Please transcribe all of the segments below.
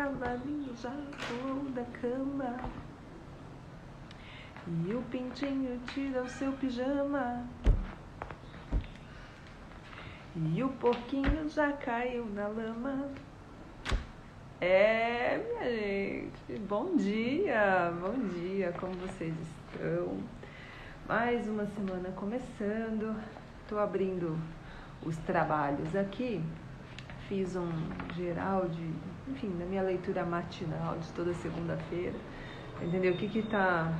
cavalinho já pulou da cama. E o pintinho tira o seu pijama. E o porquinho já caiu na lama. É, minha gente, bom dia, bom dia, como vocês estão? Mais uma semana começando, estou abrindo os trabalhos aqui, fiz um geral de, enfim, da minha leitura matinal de toda segunda-feira, entendeu? O que que tá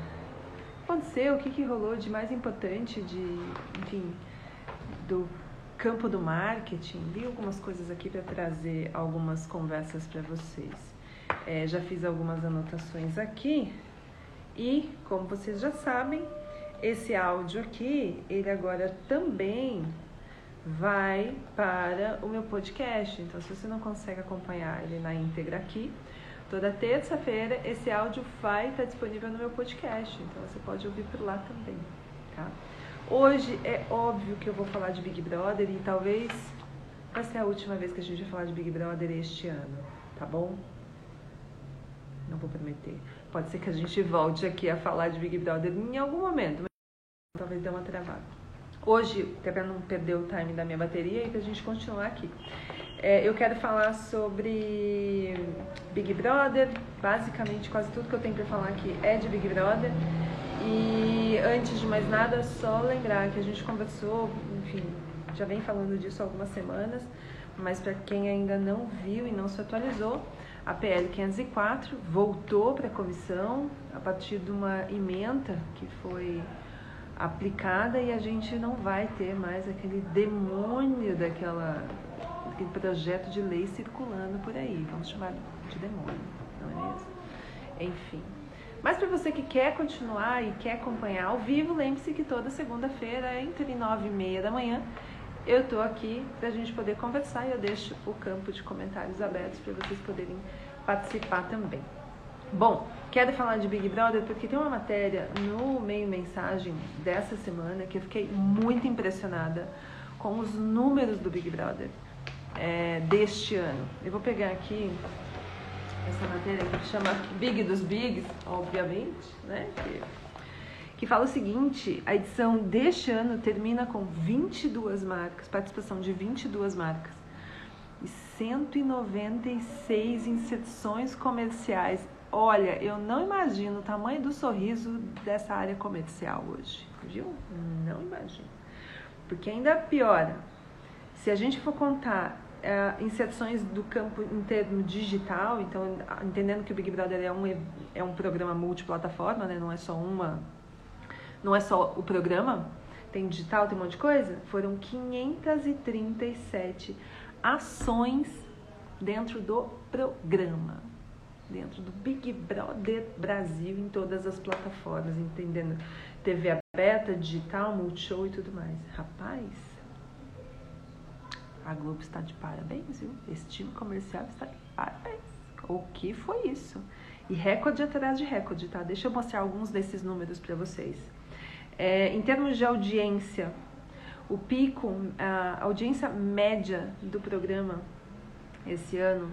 aconteceu, o que que rolou de mais importante de, enfim, do campo do marketing, li algumas coisas aqui para trazer algumas conversas para vocês. É, já fiz algumas anotações aqui e, como vocês já sabem, esse áudio aqui, ele agora também vai para o meu podcast. Então, se você não consegue acompanhar ele na íntegra aqui, toda terça-feira esse áudio vai estar disponível no meu podcast. Então, você pode ouvir por lá também, tá? Hoje é óbvio que eu vou falar de Big Brother e talvez vai ser a última vez que a gente vai falar de Big Brother este ano, tá bom? Não vou prometer. Pode ser que a gente volte aqui a falar de Big Brother em algum momento, mas talvez dê uma travada. Hoje, até para não perder o time da minha bateria e para a gente continuar aqui. É, eu quero falar sobre Big Brother. Basicamente, quase tudo que eu tenho para falar aqui é de Big Brother. E antes de mais nada, só lembrar que a gente conversou, enfim, já vem falando disso há algumas semanas, mas para quem ainda não viu e não se atualizou, a PL 504 voltou para a comissão a partir de uma emenda que foi aplicada e a gente não vai ter mais aquele demônio daquela aquele projeto de lei circulando por aí, vamos chamar de demônio, não é mesmo? Enfim, mas para você que quer continuar e quer acompanhar ao vivo, lembre-se que toda segunda-feira, entre 9 e meia da manhã, eu estou aqui para a gente poder conversar e eu deixo o campo de comentários abertos para vocês poderem participar também. Bom, quero falar de Big Brother porque tem uma matéria no meio mensagem dessa semana que eu fiquei muito impressionada com os números do Big Brother é, deste ano. Eu vou pegar aqui essa matéria que chama Big dos Bigs, obviamente, né? Que, que fala o seguinte: a edição deste ano termina com 22 marcas, participação de 22 marcas e 196 inserções comerciais. Olha, eu não imagino o tamanho do sorriso dessa área comercial hoje, viu? Não imagino. Porque ainda piora. Se a gente for contar é, inserções do campo em termo digital, então entendendo que o Big Brother é um, é um programa multiplataforma, né? não é só uma, não é só o programa, tem digital, tem um monte de coisa, foram 537 ações dentro do programa, dentro do Big Brother Brasil em todas as plataformas, entendendo TV aberta, digital, multishow e tudo mais. Rapaz, a Globo está de parabéns, viu? Esse time comercial está de parabéns. O que foi isso? E recorde atrás de recorde, tá? Deixa eu mostrar alguns desses números para vocês. É, em termos de audiência, o pico, a audiência média do programa esse ano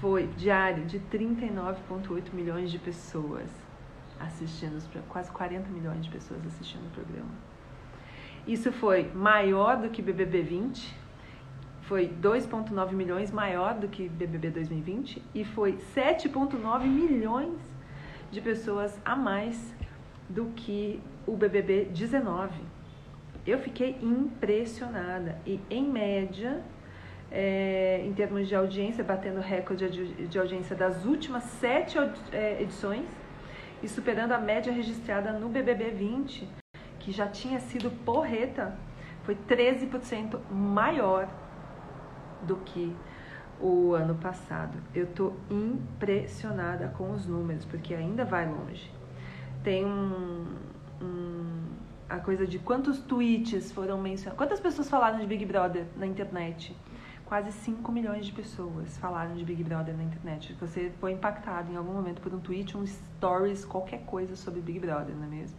foi diário de 39,8 milhões de pessoas assistindo, quase 40 milhões de pessoas assistindo o programa. Isso foi maior do que BBB 20, foi 2,9 milhões maior do que BBB 2020 e foi 7,9 milhões de pessoas a mais do que o BBB 19. Eu fiquei impressionada e, em média, é, em termos de audiência, batendo recorde de audiência das últimas sete é, edições e superando a média registrada no BBB 20, que já tinha sido porreta, foi 13% maior do que o ano passado. Eu estou impressionada com os números, porque ainda vai longe. Tem um, um, a coisa de quantos tweets foram mencionados. Quantas pessoas falaram de Big Brother na internet? Quase 5 milhões de pessoas falaram de Big Brother na internet. Você foi impactado em algum momento por um tweet, um stories, qualquer coisa sobre Big Brother, não é mesmo?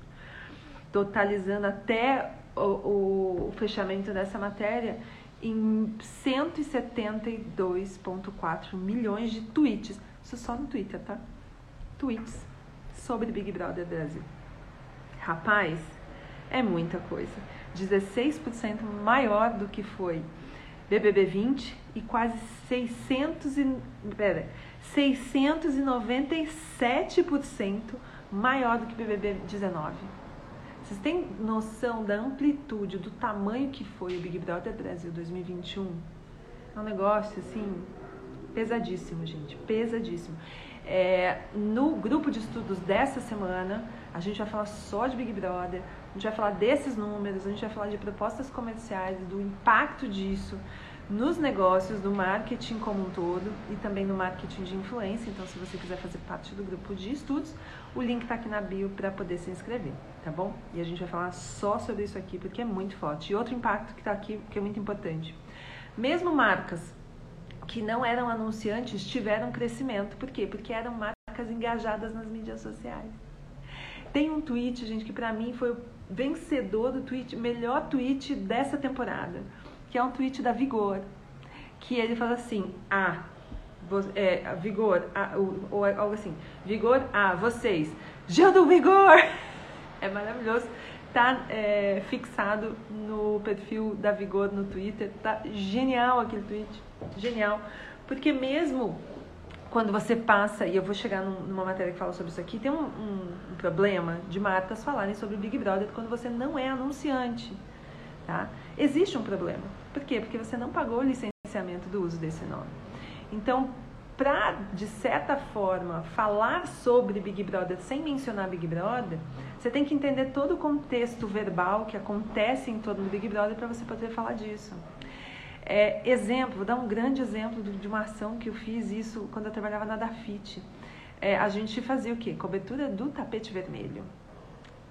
Totalizando até o, o, fechamento dessa matéria, em 172,4 milhões de tweets. Isso só no Twitter, tá? Tweets sobre Big Brother Brasil. Rapaz, é muita coisa. 16% maior do que foi BBB 20 e quase 600 e, pera, 697% maior do que BBB 19. Vocês têm noção da amplitude, do tamanho que foi o Big Brother Brasil 2021? É um negócio assim pesadíssimo, gente, pesadíssimo. É, no grupo de estudos dessa semana, a gente vai falar só de Big Brother, a gente vai falar desses números, a gente vai falar de propostas comerciais, do impacto disso nos negócios, do marketing como um todo e também no marketing de influência. Então, se você quiser fazer parte do grupo de estudos, o link está aqui na bio para poder se inscrever, tá bom? E a gente vai falar só sobre isso aqui porque é muito forte. E outro impacto que está aqui, que é muito importante. Mesmo marcas que não eram anunciantes tiveram crescimento. Por quê? Porque eram marcas engajadas nas mídias sociais. Tem um tweet, gente, que para mim foi o vencedor do tweet, melhor tweet dessa temporada, que é um tweet da Vigor, que ele fala assim: "Ah, é, Vigor, ah, ou, ou algo assim, Vigor, ah, vocês, Gil do Vigor!" É maravilhoso tá é, fixado no perfil da Vigor no Twitter. Tá genial aquele tweet. Genial. Porque mesmo quando você passa, e eu vou chegar numa matéria que fala sobre isso aqui, tem um, um, um problema de marcas falarem sobre o Big Brother quando você não é anunciante. Tá? Existe um problema. Por quê? Porque você não pagou o licenciamento do uso desse nome. Então, para, de certa forma, falar sobre Big Brother sem mencionar Big Brother, você tem que entender todo o contexto verbal que acontece em torno do Big Brother para você poder falar disso. É, exemplo, vou dar um grande exemplo de uma ação que eu fiz isso quando eu trabalhava na Dafit. É, a gente fazia o quê? Cobertura do tapete vermelho.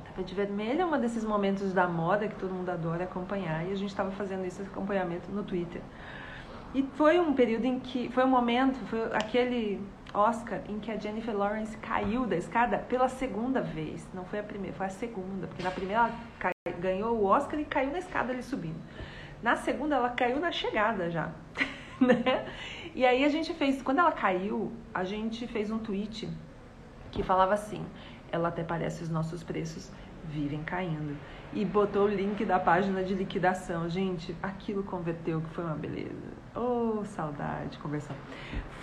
Tapete vermelho é um desses momentos da moda que todo mundo adora acompanhar e a gente estava fazendo esse acompanhamento no Twitter. E foi um período em que, foi um momento, foi aquele Oscar em que a Jennifer Lawrence caiu da escada pela segunda vez. Não foi a primeira, foi a segunda, porque na primeira ela ganhou o Oscar e caiu na escada ali subindo. Na segunda ela caiu na chegada já, né? E aí a gente fez, quando ela caiu, a gente fez um tweet que falava assim: ela até parece os nossos preços vivem caindo. E botou o link da página de liquidação. Gente, aquilo converteu, que foi uma beleza. Oh, saudade de conversar.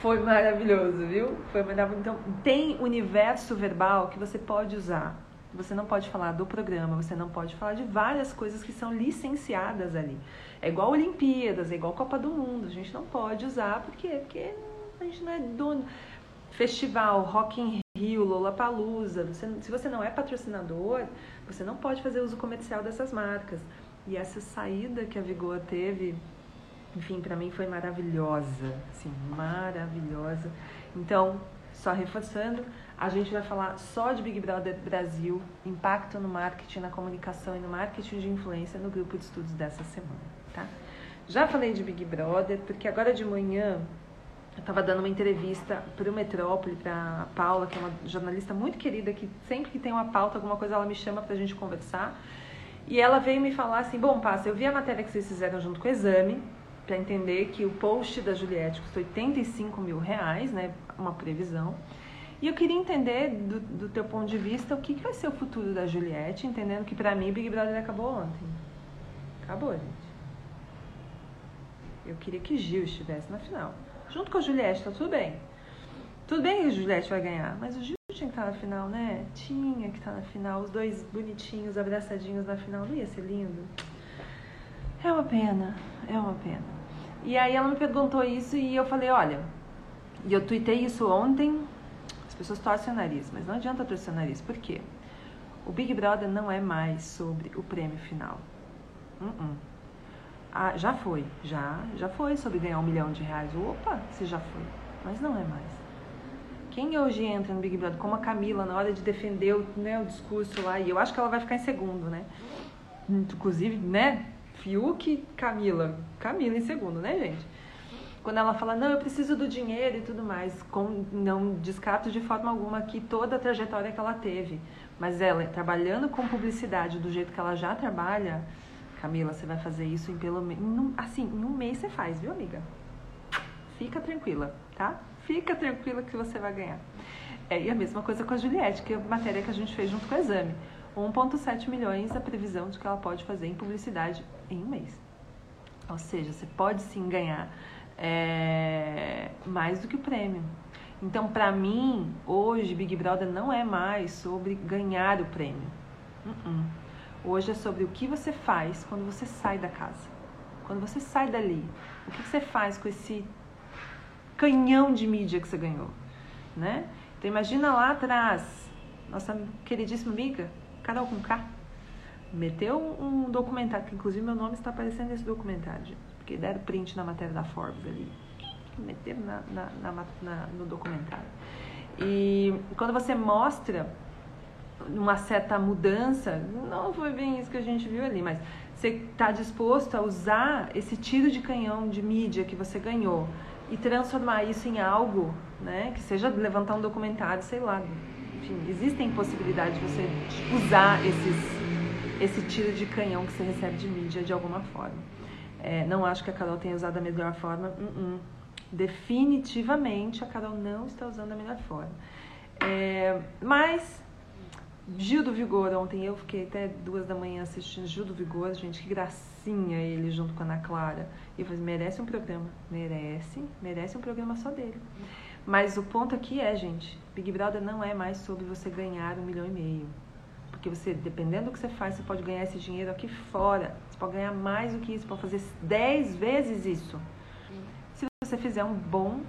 Foi maravilhoso, viu? Foi maravilhoso. Então, tem universo verbal que você pode usar. Você não pode falar do programa, você não pode falar de várias coisas que são licenciadas ali. É igual Olimpíadas, é igual Copa do Mundo. A gente não pode usar, por quê? Porque a gente não é dono. Festival, Rock in Rio, Lollapalooza. Você, se você não é patrocinador, você não pode fazer uso comercial dessas marcas. E essa saída que a Vigor teve enfim, para mim foi maravilhosa, assim, maravilhosa. Então, só reforçando, a gente vai falar só de Big Brother Brasil, impacto no marketing, na comunicação e no marketing de influência no grupo de estudos dessa semana, tá? Já falei de Big Brother, porque agora de manhã eu estava dando uma entrevista para o Metrópole, para a Paula, que é uma jornalista muito querida, que sempre que tem uma pauta, alguma coisa, ela me chama para a gente conversar. E ela veio me falar assim: Bom, Passa, eu vi a matéria que vocês fizeram junto com o exame, para entender que o post da Juliette custou 85 mil reais, né, uma previsão. E eu queria entender, do, do teu ponto de vista, o que, que vai ser o futuro da Juliette, entendendo que para mim Big Brother acabou ontem. Acabou, gente. Eu queria que Gil estivesse na final. Junto com a Juliette, tá tudo bem. Tudo bem que a Juliette vai ganhar, mas o Gil tinha que estar na final, né? Tinha que estar na final. Os dois bonitinhos, abraçadinhos na final. Não ia ser lindo? É uma pena, é uma pena. E aí ela me perguntou isso e eu falei, olha, e eu tuitei isso ontem, as pessoas torcem o nariz, mas não adianta torcer o nariz, por quê? O Big Brother não é mais sobre o prêmio final. Uh -uh. Ah, já foi, já, já foi sobre ganhar um milhão de reais. Opa, se já foi, mas não é mais. Quem hoje entra no Big Brother, como a Camila, na hora de defender o, né, o discurso lá, e eu acho que ela vai ficar em segundo, né? Inclusive, né, Fiuk, Camila. Camila em segundo, né, gente? Quando ela fala, não, eu preciso do dinheiro e tudo mais, com, não descarto de forma alguma aqui toda a trajetória que ela teve. Mas ela, trabalhando com publicidade do jeito que ela já trabalha, Camila, você vai fazer isso em pelo menos. Assim, em um mês você faz, viu, amiga? Fica tranquila, tá? Fica tranquila que você vai ganhar. É, e a mesma coisa com a Juliette, que é a matéria que a gente fez junto com o exame. 1,7 milhões a previsão de que ela pode fazer em publicidade em um mês. Ou seja, você pode sim ganhar é, mais do que o prêmio. Então, para mim, hoje, Big Brother não é mais sobre ganhar o prêmio. Uh -uh. Hoje é sobre o que você faz quando você sai da casa. Quando você sai dali. O que você faz com esse canhão de mídia que você ganhou, né? Então imagina lá atrás, nossa queridíssima amiga, Carol com K, meteu um documentário, que inclusive meu nome está aparecendo nesse documentário, porque deram print na matéria da Forbes ali. Meteram na, na, na, na, no documentário. E quando você mostra uma certa mudança, não foi bem isso que a gente viu ali, mas você está disposto a usar esse tiro de canhão de mídia que você ganhou e transformar isso em algo, né, que seja levantar um documentário, sei lá. Enfim, existem possibilidades de você usar esses esse tiro de canhão que você recebe de mídia de alguma forma. É, não acho que a Carol tenha usado da melhor forma. Uh -uh. Definitivamente a Carol não está usando da melhor forma. É, mas Gil do Vigor, ontem eu fiquei até duas da manhã assistindo Gil do Vigor, gente, que gracinha ele junto com a Ana Clara. E eu falei, merece um programa, merece, merece um programa só dele. Mas o ponto aqui é, gente, Big Brother não é mais sobre você ganhar um milhão e meio. Porque você, dependendo do que você faz, você pode ganhar esse dinheiro aqui fora. Pode ganhar mais do que isso, pode fazer 10 vezes isso. Se você fizer um bom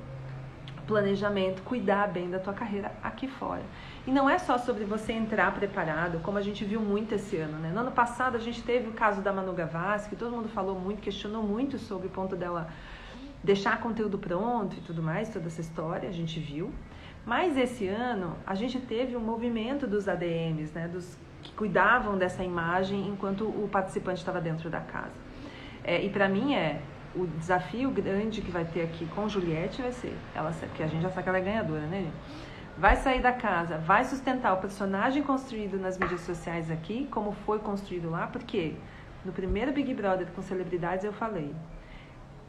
planejamento, cuidar bem da tua carreira aqui fora. E não é só sobre você entrar preparado, como a gente viu muito esse ano, né? No ano passado a gente teve o caso da Manu Gavassi, que todo mundo falou muito, questionou muito sobre o ponto dela deixar conteúdo pronto e tudo mais, toda essa história, a gente viu. Mas esse ano a gente teve um movimento dos ADMs, né, dos que cuidavam dessa imagem enquanto o participante estava dentro da casa. É, e para mim é o desafio grande que vai ter aqui com Juliette vai ser, ela, que a gente já sabe que ela é ganhadora, né? Vai sair da casa, vai sustentar o personagem construído nas mídias sociais aqui, como foi construído lá, porque no primeiro Big Brother com celebridades eu falei,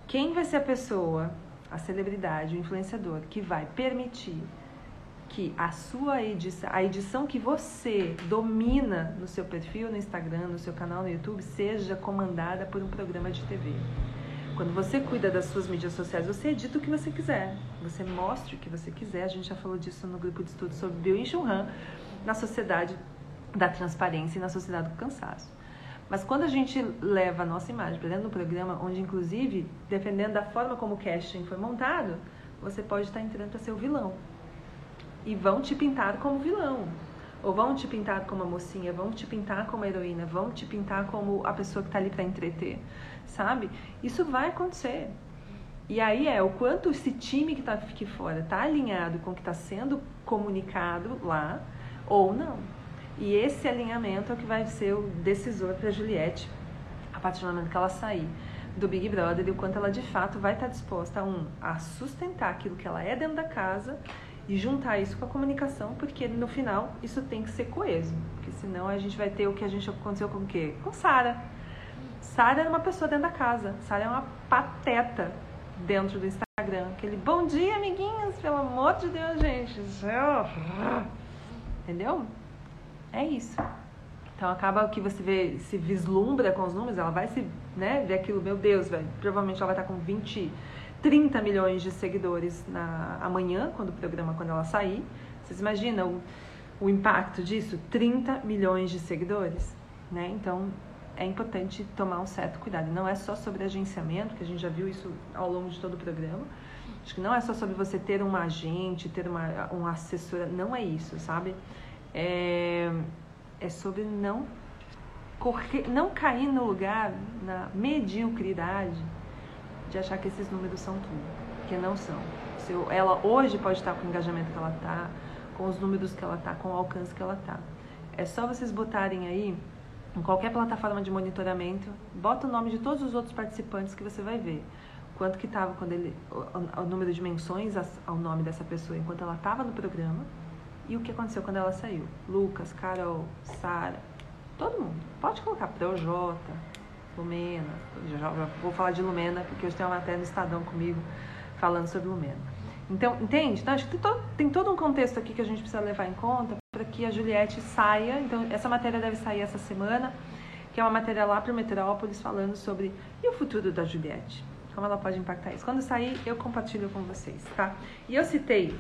quem vai ser a pessoa, a celebridade, o influenciador que vai permitir que a sua edição, a edição que você domina no seu perfil no Instagram, no seu canal no YouTube, seja comandada por um programa de TV. Quando você cuida das suas mídias sociais, você edita o que você quiser. Você mostra o que você quiser. A gente já falou disso no grupo de estudo sobre Bill Chun Han, na sociedade da transparência e na sociedade do cansaço. Mas quando a gente leva a nossa imagem para dentro do programa, onde inclusive, dependendo da forma como o casting foi montado, você pode estar entrando para ser o vilão e vão te pintar como vilão. Ou vão te pintar como a mocinha, vão te pintar como a heroína, vão te pintar como a pessoa que está ali para entreter, sabe? Isso vai acontecer. E aí é o quanto esse time que está aqui fora está alinhado com o que está sendo comunicado lá ou não. E esse alinhamento é o que vai ser o decisor para Juliette a partir do momento que ela sair do Big Brother e o quanto ela de fato vai estar tá disposta um, a sustentar aquilo que ela é dentro da casa e juntar isso com a comunicação, porque no final isso tem que ser coeso, porque senão a gente vai ter o que a gente aconteceu com o quê? Com Sara. Sara era uma pessoa dentro da casa, Sara é uma pateta dentro do Instagram, aquele bom dia, amiguinhos, pelo amor de Deus, gente. Entendeu? É isso. Então acaba que você vê, se vislumbra com os números, ela vai se, né, ver aquilo, meu Deus, velho, provavelmente ela vai estar com 20 30 milhões de seguidores na, amanhã, quando o programa, quando ela sair. Vocês imaginam o, o impacto disso? 30 milhões de seguidores, né? Então, é importante tomar um certo cuidado. Não é só sobre agenciamento, que a gente já viu isso ao longo de todo o programa. Acho que não é só sobre você ter uma agente, ter uma, uma assessora. Não é isso, sabe? É, é sobre não, correr, não cair no lugar, na mediocridade de achar que esses números são tudo, porque não são. Se ela hoje pode estar com o engajamento que ela está, com os números que ela está, com o alcance que ela está. É só vocês botarem aí em qualquer plataforma de monitoramento, bota o nome de todos os outros participantes que você vai ver. Quanto que estava quando ele o, o, número de menções ao nome dessa pessoa enquanto ela estava no programa e o que aconteceu quando ela saiu. Lucas, Carol, Sara, todo mundo. Pode colocar Projota, Lumena, já, vou falar de Lumena, porque hoje tem uma matéria no Estadão comigo falando sobre Lumena. Então, entende? Então, acho que tem todo, tem todo um contexto aqui que a gente precisa levar em conta para que a Juliette saia. Então, essa matéria deve sair essa semana, que é uma matéria lá para o Metrópolis falando sobre e o futuro da Juliette. Como ela pode impactar isso. Quando sair, eu compartilho com vocês, tá? E eu citei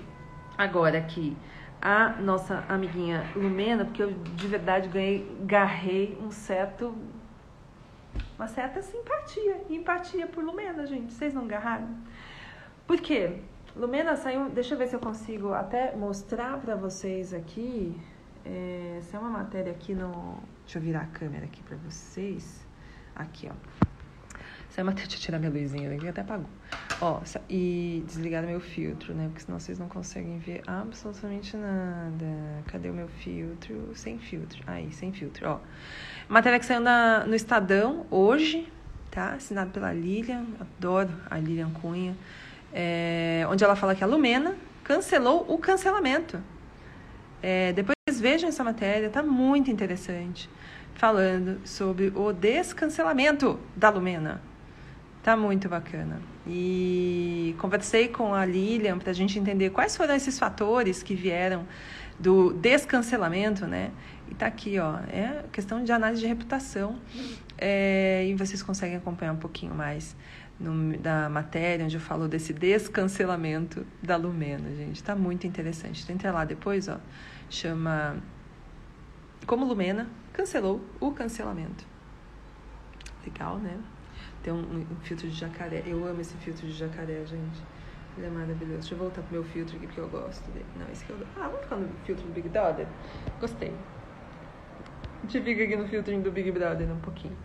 agora aqui a nossa amiguinha Lumena, porque eu de verdade ganhei, garrei um certo. Uma certa simpatia. Empatia por Lumena, gente. Vocês não garraram? Por quê? Lumena saiu. Deixa eu ver se eu consigo até mostrar para vocês aqui. É, essa é uma matéria aqui no. Deixa eu virar a câmera aqui para vocês. Aqui, ó. É uma matéria. Deixa eu tirar minha luzinha daqui, até apagou. Ó, e desligar meu filtro, né? Porque senão vocês não conseguem ver absolutamente nada. Cadê o meu filtro? Sem filtro. Aí, sem filtro, ó. Matéria que saiu na, no Estadão hoje, tá? Assinado pela Lilian. Adoro a Lilian Cunha é, onde ela fala que a Lumena cancelou o cancelamento. É, depois vejam essa matéria, está muito interessante, falando sobre o descancelamento da Lumena. Tá muito bacana. E conversei com a Lilian para a gente entender quais foram esses fatores que vieram do descancelamento, né? E tá aqui, ó, é questão de análise de reputação. É, e vocês conseguem acompanhar um pouquinho mais no, da matéria, onde eu falo desse descancelamento da Lumena, gente. Está muito interessante. Entra lá depois, ó. Chama Como Lumena cancelou o cancelamento. Legal, né? Tem um, um, filtro de jacaré. Eu amo esse filtro de jacaré, gente. Ele é maravilhoso. Deixa eu voltar pro meu filtro aqui, porque eu gosto dele. Não, esse aqui eu... Ah, vamos ficar no filtro do Big Brother? Gostei. A gente fica aqui no filtro do Big Brother um pouquinho.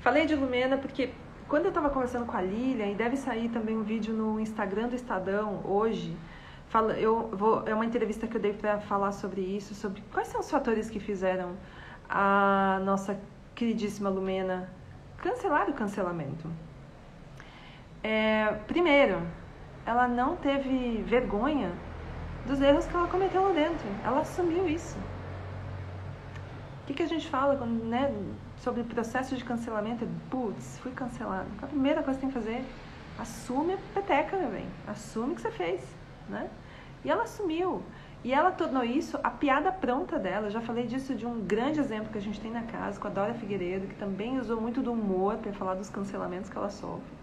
Falei de Lumena porque quando eu estava conversando com a Lilian, e deve sair também um vídeo no Instagram do Estadão hoje, fala, eu vou, é uma entrevista que eu dei para falar sobre isso, sobre quais são os fatores que fizeram a nossa queridíssima Lumena cancelar o cancelamento. É, primeiro, ela não teve vergonha dos erros que ela cometeu lá dentro. Ela assumiu isso. O que, que a gente fala quando, né, sobre o processo de cancelamento, putz, fui cancelado. A primeira coisa que tem que fazer, assume a peteca, meu bem. Assume o que você fez, né? E ela assumiu. E ela tornou isso a piada pronta dela. Eu já falei disso de um grande exemplo que a gente tem na casa, com a Dora Figueiredo, que também usou muito do humor para falar dos cancelamentos que ela sofre.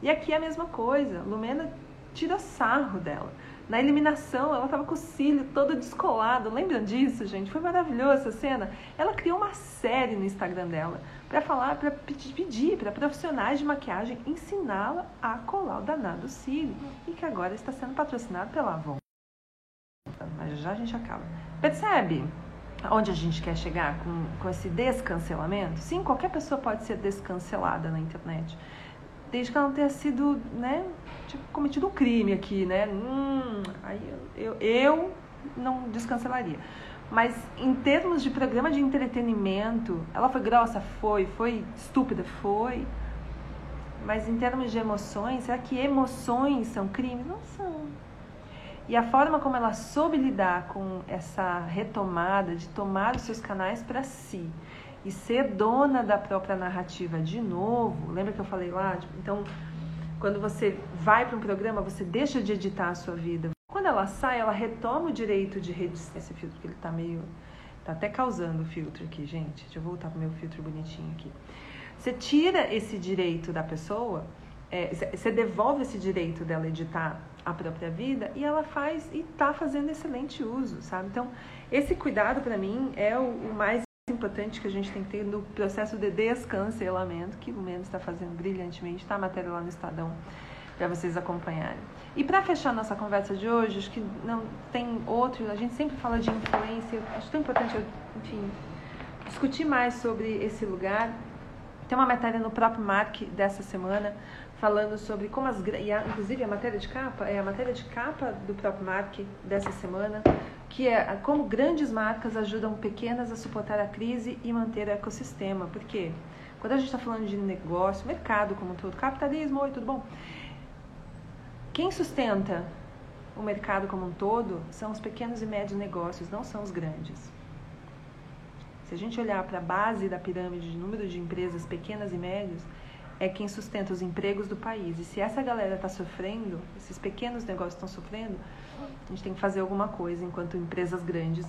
E aqui é a mesma coisa. Lumena tira sarro dela. Na eliminação, ela estava com o cílio todo descolado. Lembram disso, gente? Foi maravilhosa essa cena. Ela criou uma série no Instagram dela para falar, para pedir para profissionais de maquiagem ensiná-la a colar o danado cílio. E que agora está sendo patrocinado pela Avon. Mas já a gente acaba. Percebe onde a gente quer chegar com, com esse descancelamento? Sim, qualquer pessoa pode ser descancelada na internet desde que ela não tenha sido, né, tipo, cometido um crime aqui, né? Hum, aí eu, eu, eu não descancelaria. Mas em termos de programa de entretenimento, ela foi grossa? Foi. Foi estúpida? Foi. Mas em termos de emoções, será que emoções são crimes? Não são. E a forma como ela soube lidar com essa retomada de tomar os seus canais para si e ser dona da própria narrativa de novo. Lembra que eu falei lá? Tipo, então, quando você vai para um programa, você deixa de editar a sua vida. Quando ela sai, ela retoma o direito de redição. Esse filtro que ele tá meio. tá até causando o filtro aqui, gente. Deixa eu voltar pro meu filtro bonitinho aqui. Você tira esse direito da pessoa, é, você devolve esse direito dela editar a própria vida e ela faz e tá fazendo excelente uso, sabe? Então, esse cuidado para mim é o, o mais importante que a gente tem que ter no processo de descancelamento, que o Mendes está fazendo brilhantemente, está a matéria lá no Estadão para vocês acompanharem. E para fechar nossa conversa de hoje, acho que não tem outro, a gente sempre fala de influência, acho tão importante, enfim, discutir mais sobre esse lugar. Tem uma matéria no próprio Mark dessa semana falando sobre como as e a, inclusive a matéria de capa é a matéria de capa do próprio Mark dessa semana que é como grandes marcas ajudam pequenas a suportar a crise e manter o ecossistema. Porque quando a gente está falando de negócio, mercado como um todo, capitalismo, oi, tudo bom? Quem sustenta o mercado como um todo são os pequenos e médios negócios, não são os grandes. Se a gente olhar para a base da pirâmide de número de empresas pequenas e médias, é quem sustenta os empregos do país. E se essa galera está sofrendo, esses pequenos negócios estão sofrendo, a gente tem que fazer alguma coisa enquanto empresas grandes.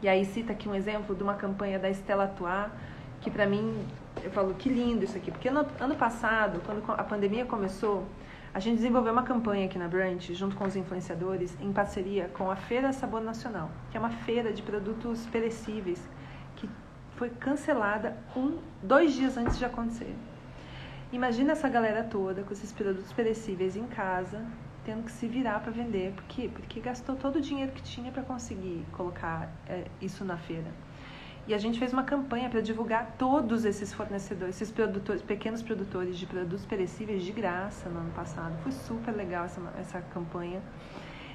E aí cita aqui um exemplo de uma campanha da Estela Atuar, que para mim, eu falo, que lindo isso aqui. Porque no ano passado, quando a pandemia começou, a gente desenvolveu uma campanha aqui na Brunch, junto com os influenciadores, em parceria com a Feira Sabor Nacional, que é uma feira de produtos perecíveis, foi cancelada um, dois dias antes de acontecer. Imagina essa galera toda com esses produtos perecíveis em casa, tendo que se virar para vender. Por quê? Porque gastou todo o dinheiro que tinha para conseguir colocar é, isso na feira. E a gente fez uma campanha para divulgar todos esses fornecedores, esses produtores, pequenos produtores de produtos perecíveis de graça no ano passado. Foi super legal essa, essa campanha.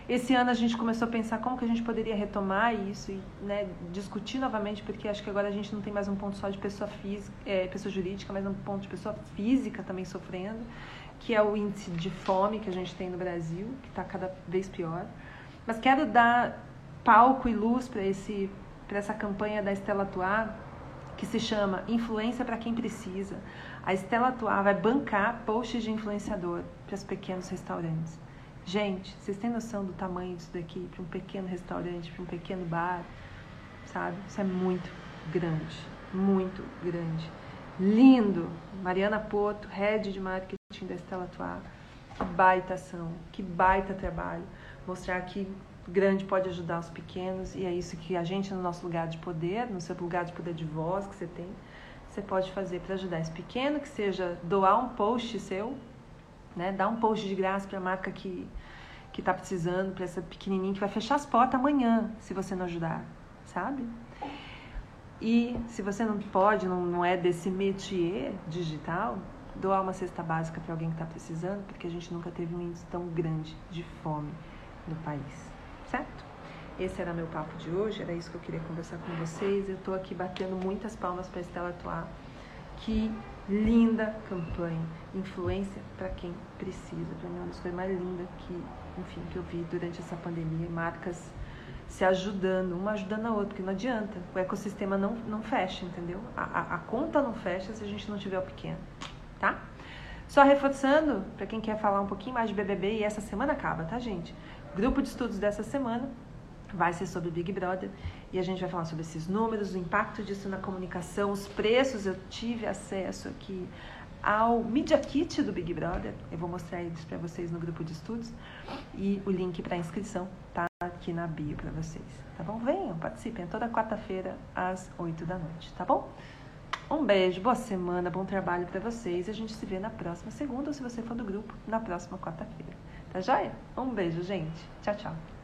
Esse ano a gente começou a pensar como que a gente poderia retomar isso e né, discutir novamente, porque acho que agora a gente não tem mais um ponto só de pessoa, física, é, pessoa jurídica, mas um ponto de pessoa física também sofrendo, que é o índice de fome que a gente tem no Brasil, que está cada vez pior. Mas quero dar palco e luz para essa campanha da Estela Atuar, que se chama Influência para quem precisa. A Estela Atuar vai bancar posts de influenciador para os pequenos restaurantes. Gente, vocês têm noção do tamanho disso daqui para um pequeno restaurante, para um pequeno bar? Sabe? Isso é muito grande, muito grande. Lindo! Mariana Porto, head de marketing da Estela Atuar. Que baita ação, que baita trabalho. Mostrar que grande pode ajudar os pequenos e é isso que a gente no nosso lugar de poder, no seu lugar de poder de voz que você tem, você pode fazer para ajudar esse pequeno, que seja doar um post seu, né, dar um post de graça para a marca que que está precisando, para essa pequenininha que vai fechar as portas amanhã, se você não ajudar, sabe? E se você não pode, não, não é desse métier digital, doar uma cesta básica para alguém que está precisando, porque a gente nunca teve um índice tão grande de fome no país certo? Esse era meu papo de hoje, era isso que eu queria conversar com vocês. Eu estou aqui batendo muitas palmas para Estela atuar. Que linda campanha, influência para quem precisa. Para mim, é uma das coisas mais lindas que, enfim, que eu vi durante essa pandemia. Marcas se ajudando, uma ajudando a outra, porque não adianta. O ecossistema não, não fecha, entendeu? A, a, a conta não fecha se a gente não tiver o pequeno, tá? Só reforçando, para quem quer falar um pouquinho mais de BBB, e essa semana acaba, tá, gente? grupo de estudos dessa semana vai ser sobre Big Brother e a gente vai falar sobre esses números, o impacto disso na comunicação, os preços. Eu tive acesso aqui ao Media Kit do Big Brother. Eu vou mostrar eles para vocês no grupo de estudos e o link para inscrição tá aqui na bio para vocês, tá bom? Venham, participem, toda quarta-feira às 8 da noite, tá bom? Um beijo, boa semana, bom trabalho para vocês. A gente se vê na próxima segunda ou se você for do grupo, na próxima quarta-feira. Tá joia? Um beijo, gente. Tchau, tchau.